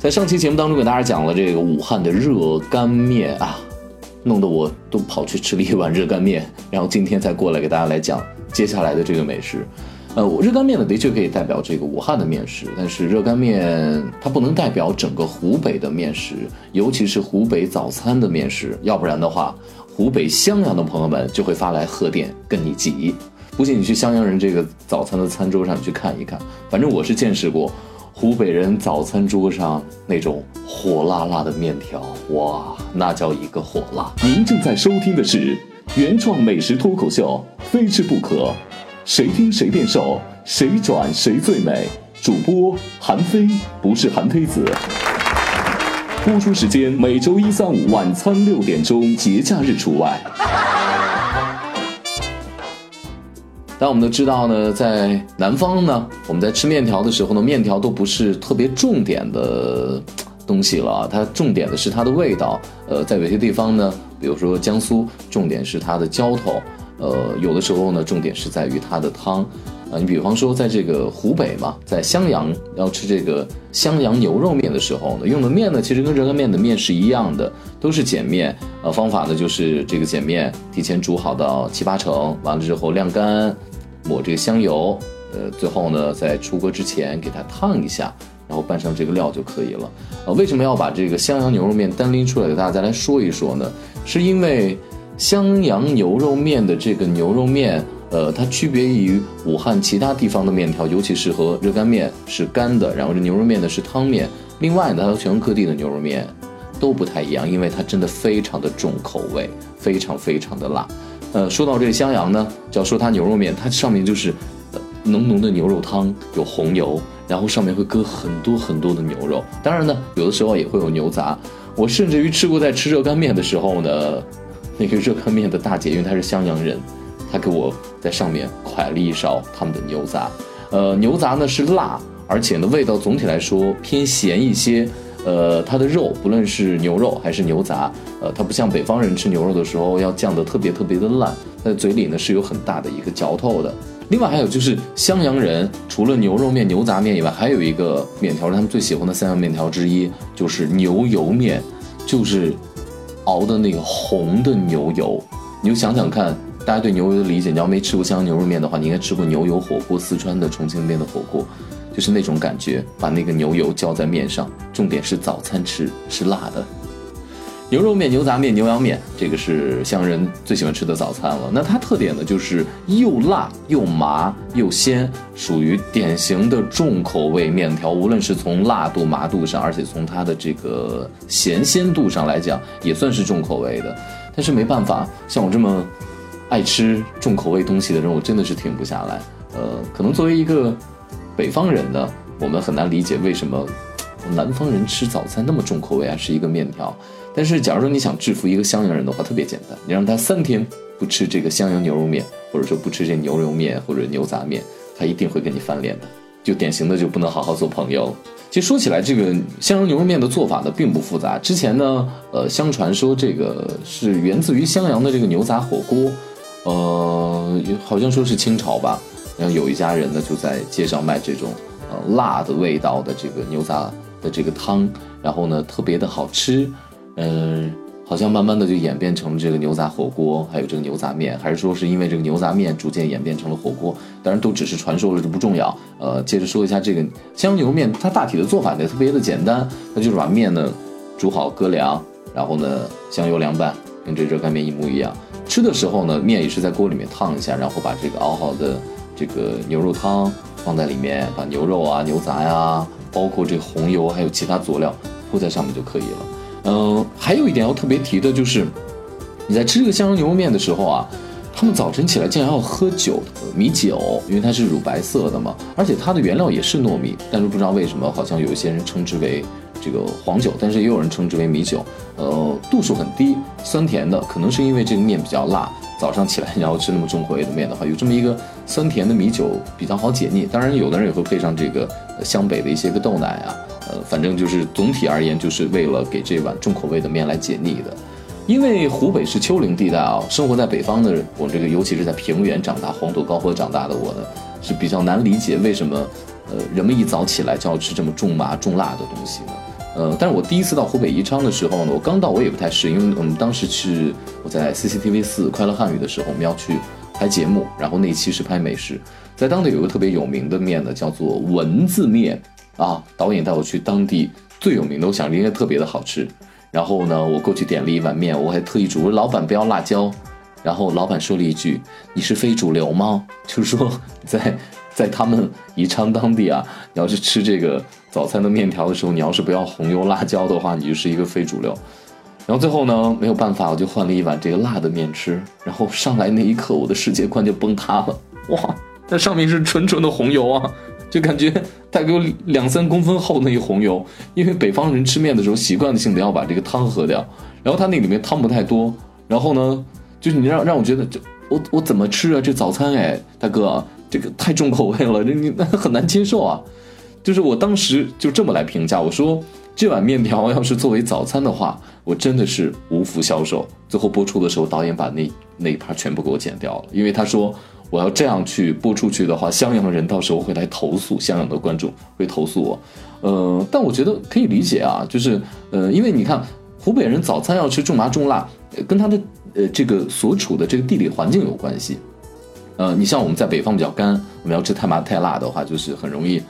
在上期节目当中给大家讲了这个武汉的热干面啊，弄得我都跑去吃了一碗热干面，然后今天才过来给大家来讲接下来的这个美食。呃，热干面呢的确可以代表这个武汉的面食，但是热干面它不能代表整个湖北的面食，尤其是湖北早餐的面食，要不然的话，湖北襄阳的朋友们就会发来贺电跟你急。不信你去襄阳人这个早餐的餐桌上去看一看，反正我是见识过湖北人早餐桌上那种火辣辣的面条，哇，那叫一个火辣。您正在收听的是原创美食脱口秀，非吃不可。谁听谁变瘦，谁转谁最美。主播韩非不是韩非子。播出时间每周一、三、五晚餐六点钟，节假日除外。但我们都知道呢，在南方呢，我们在吃面条的时候呢，面条都不是特别重点的东西了，它重点的是它的味道。呃，在有些地方呢，比如说江苏，重点是它的浇头。呃，有的时候呢，重点是在于它的汤，啊，你比方说在这个湖北嘛，在襄阳要吃这个襄阳牛肉面的时候呢，用的面呢，其实跟热干面的面是一样的，都是碱面，呃，方法呢就是这个碱面提前煮好到七八成，完了之后晾干，抹这个香油，呃，最后呢在出锅之前给它烫一下，然后拌上这个料就可以了。呃，为什么要把这个襄阳牛肉面单拎出来给大家来说一说呢？是因为。襄阳牛肉面的这个牛肉面，呃，它区别于武汉其他地方的面条，尤其是和热干面是干的，然后这牛肉面呢是汤面。另外呢，它和全国各地的牛肉面都不太一样，因为它真的非常的重口味，非常非常的辣。呃，说到这个襄阳呢，就要说它牛肉面，它上面就是浓浓的牛肉汤，有红油，然后上面会搁很多很多的牛肉。当然呢，有的时候也会有牛杂。我甚至于吃过在吃热干面的时候呢。那个热干面的大姐，因为她是襄阳人，她给我在上面蒯了一勺他们的牛杂。呃，牛杂呢是辣，而且呢味道总体来说偏咸一些。呃，它的肉不论是牛肉还是牛杂，呃，它不像北方人吃牛肉的时候要酱得特别特别的烂，在嘴里呢是有很大的一个嚼头的。另外还有就是襄阳人除了牛肉面、牛杂面以外，还有一个面条是他们最喜欢的三样面条之一，就是牛油面，就是。熬的那个红的牛油，你就想想看，大家对牛油的理解，你要没吃过襄阳牛肉面的话，你应该吃过牛油火锅，四川的重庆那边的火锅，就是那种感觉，把那个牛油浇在面上，重点是早餐吃是辣的。牛肉面、牛杂面、牛羊面，这个是乡人最喜欢吃的早餐了。那它特点呢，就是又辣又麻又鲜，属于典型的重口味面条。无论是从辣度、麻度上，而且从它的这个咸鲜度上来讲，也算是重口味的。但是没办法，像我这么爱吃重口味东西的人，我真的是停不下来。呃，可能作为一个北方人呢，我们很难理解为什么南方人吃早餐那么重口味啊，是一个面条。但是，假如说你想制服一个襄阳人的话，特别简单，你让他三天不吃这个襄阳牛肉面，或者说不吃这牛肉面或者牛杂面，他一定会跟你翻脸的。就典型的就不能好好做朋友。其实说起来，这个襄阳牛肉面的做法呢并不复杂。之前呢，呃，相传说这个是源自于襄阳的这个牛杂火锅，呃，好像说是清朝吧。然后有一家人呢就在街上卖这种呃辣的味道的这个牛杂的这个汤，然后呢特别的好吃。嗯，好像慢慢的就演变成了这个牛杂火锅，还有这个牛杂面，还是说是因为这个牛杂面逐渐演变成了火锅？当然都只是传说了，这不重要。呃，接着说一下这个香牛肉面，它大体的做法呢特别的简单，它就是把面呢煮好搁凉，然后呢香油凉拌，跟这热干面一模一样。吃的时候呢，面也是在锅里面烫一下，然后把这个熬好的这个牛肉汤放在里面，把牛肉啊、牛杂呀，包括这红油还有其他佐料铺在上面就可以了。嗯，还有一点要特别提的就是，你在吃这个香油牛肉面的时候啊，他们早晨起来竟然要喝酒，米酒，因为它是乳白色的嘛，而且它的原料也是糯米，但是不知道为什么，好像有一些人称之为这个黄酒，但是也有人称之为米酒。呃，度数很低，酸甜的，可能是因为这个面比较辣，早上起来你要吃那么重口味的面的话，有这么一个酸甜的米酒比较好解腻。当然，有的人也会配上这个湘北的一些个豆奶啊。呃，反正就是总体而言，就是为了给这碗重口味的面来解腻的。因为湖北是丘陵地带啊，生活在北方的我这个，尤其是在平原长大、黄土高坡长大的我呢，是比较难理解为什么，呃，人们一早起来就要吃这么重麻重辣的东西呢？呃，但是我第一次到湖北宜昌的时候呢，我刚到我也不太适应，因为我们当时是我在 CCTV 四快乐汉语的时候，我们要去拍节目，然后那期是拍美食，在当地有个特别有名的面呢，叫做蚊子面啊，导演带我去当地最有名的，我想应该特别的好吃。然后呢，我过去点了一碗面，我还特意嘱咐老板不要辣椒，然后老板说了一句：“你是非主流吗？”就是说 在。在他们宜昌当地啊，你要是吃这个早餐的面条的时候，你要是不要红油辣椒的话，你就是一个非主流。然后最后呢，没有办法，我就换了一碗这个辣的面吃。然后上来那一刻，我的世界观就崩塌了。哇，那上面是纯纯的红油啊，就感觉大概有两三公分厚那一红油。因为北方人吃面的时候，习惯性的要把这个汤喝掉。然后它那里面汤不太多。然后呢，就是你让让我觉得，这我我怎么吃啊？这早餐哎，大哥。这个太重口味了，这你那很难接受啊！就是我当时就这么来评价，我说这碗面条要是作为早餐的话，我真的是无福消受。最后播出的时候，导演把那那一盘全部给我剪掉了，因为他说我要这样去播出去的话，襄阳人到时候会来投诉，襄阳的观众会投诉我。呃，但我觉得可以理解啊，就是呃，因为你看湖北人早餐要吃重麻重辣，跟他的呃这个所处的这个地理环境有关系。呃，你像我们在北方比较干，我们要吃太麻太辣的话，就是很容易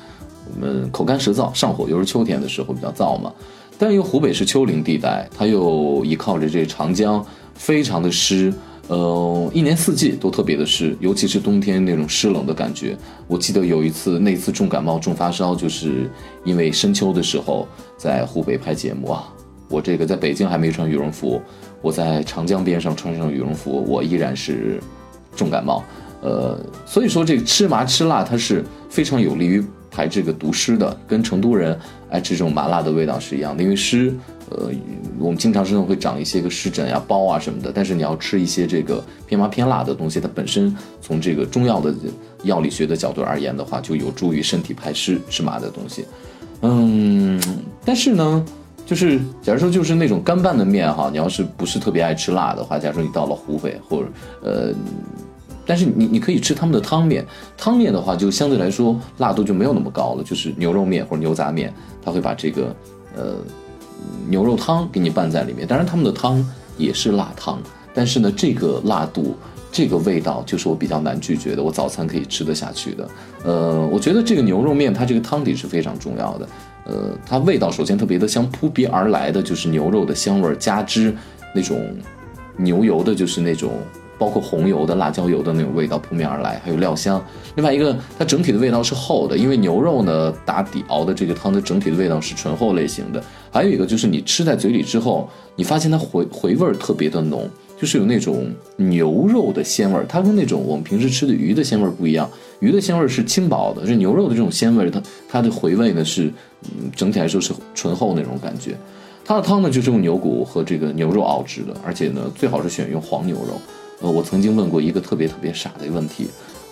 我们口干舌燥、上火，尤其是秋天的时候比较燥嘛。但因为湖北是丘陵地带，它又依靠着这长江，非常的湿，呃，一年四季都特别的湿，尤其是冬天那种湿冷的感觉。我记得有一次那次重感冒、重发烧，就是因为深秋的时候在湖北拍节目啊，我这个在北京还没穿羽绒服，我在长江边上穿上羽绒服，我依然是重感冒。呃，所以说这个吃麻吃辣，它是非常有利于排这个毒湿的，跟成都人爱吃这种麻辣的味道是一样的。因为湿，呃，我们经常身上会长一些个湿疹呀、包啊什么的。但是你要吃一些这个偏麻偏辣的东西，它本身从这个中药的药理学的角度而言的话，就有助于身体排湿吃麻的东西。嗯，但是呢，就是假如说就是那种干拌的面哈，你要是不是特别爱吃辣的话，假如说你到了湖北或者呃。但是你你可以吃他们的汤面，汤面的话就相对来说辣度就没有那么高了，就是牛肉面或者牛杂面，他会把这个呃牛肉汤给你拌在里面。当然他们的汤也是辣汤，但是呢这个辣度这个味道就是我比较难拒绝的，我早餐可以吃得下去的。呃，我觉得这个牛肉面它这个汤底是非常重要的，呃，它味道首先特别的香，扑鼻而来的就是牛肉的香味加之那种牛油的，就是那种。包括红油的、辣椒油的那种味道扑面而来，还有料香。另外一个，它整体的味道是厚的，因为牛肉呢打底熬的这个汤的整体的味道是醇厚类型的。还有一个就是你吃在嘴里之后，你发现它回回味特别的浓，就是有那种牛肉的鲜味儿。它跟那种我们平时吃的鱼的鲜味儿不一样，鱼的鲜味儿是轻薄的，这牛肉的这种鲜味儿，它它的回味呢是，嗯，整体来说是醇厚那种感觉。它的汤呢就是用牛骨和这个牛肉熬制的，而且呢最好是选用黄牛肉。呃，我曾经问过一个特别特别傻的问题，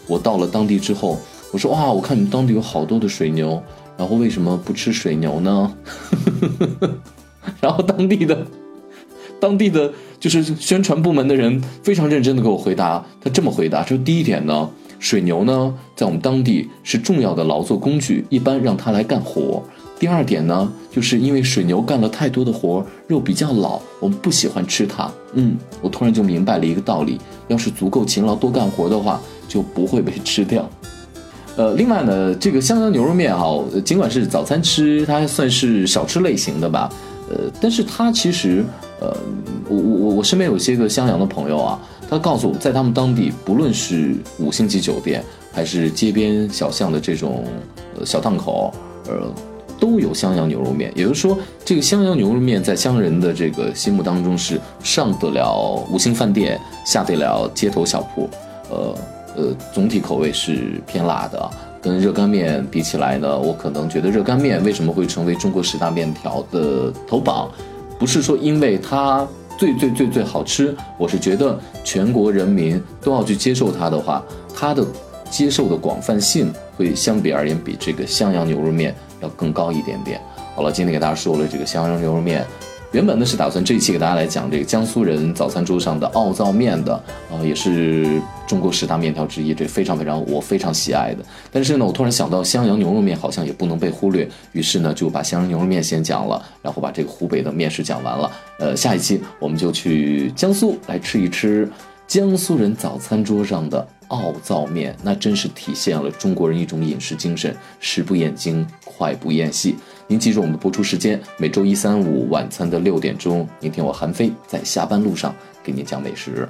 我到了当地之后，我说哇，我看你们当地有好多的水牛，然后为什么不吃水牛呢？然后当地的，当地的就是宣传部门的人非常认真的给我回答，他这么回答，说第一点呢，水牛呢在我们当地是重要的劳作工具，一般让它来干活。第二点呢，就是因为水牛干了太多的活，肉比较老，我们不喜欢吃它。嗯，我突然就明白了一个道理：要是足够勤劳多干活的话，就不会被吃掉。呃，另外呢，这个襄阳牛肉面哈，尽管是早餐吃，它还算是小吃类型的吧。呃，但是它其实，呃，我我我身边有些个襄阳的朋友啊，他告诉我在他们当地，不论是五星级酒店，还是街边小巷的这种呃小档口，呃。都有襄阳牛肉面，也就是说，这个襄阳牛肉面在乡人的这个心目当中是上得了五星饭店，下得了街头小铺，呃呃，总体口味是偏辣的。跟热干面比起来呢，我可能觉得热干面为什么会成为中国十大面条的头榜，不是说因为它最最最最好吃，我是觉得全国人民都要去接受它的话，它的接受的广泛性会相比而言比这个襄阳牛肉面。要更高一点点。好了，今天给大家说了这个襄阳牛肉面，原本呢是打算这一期给大家来讲这个江苏人早餐桌上的奥灶面的，呃，也是中国十大面条之一，这非常非常我非常喜爱的。但是呢，我突然想到襄阳牛肉面好像也不能被忽略，于是呢就把襄阳牛肉面先讲了，然后把这个湖北的面食讲完了。呃，下一期我们就去江苏来吃一吃江苏人早餐桌上的奥灶面，那真是体现了中国人一种饮食精神，食不厌精，快不厌细。您记住我们的播出时间，每周一、三、五晚餐的六点钟，您听我韩飞在下班路上给您讲美食。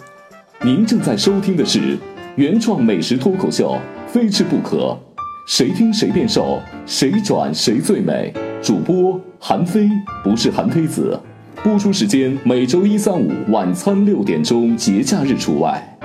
您正在收听的是原创美食脱口秀，非吃不可，谁听谁变瘦，谁转谁最美。主播韩非，不是韩非子。播出时间每周一、三、五晚餐六点钟，节假日除外。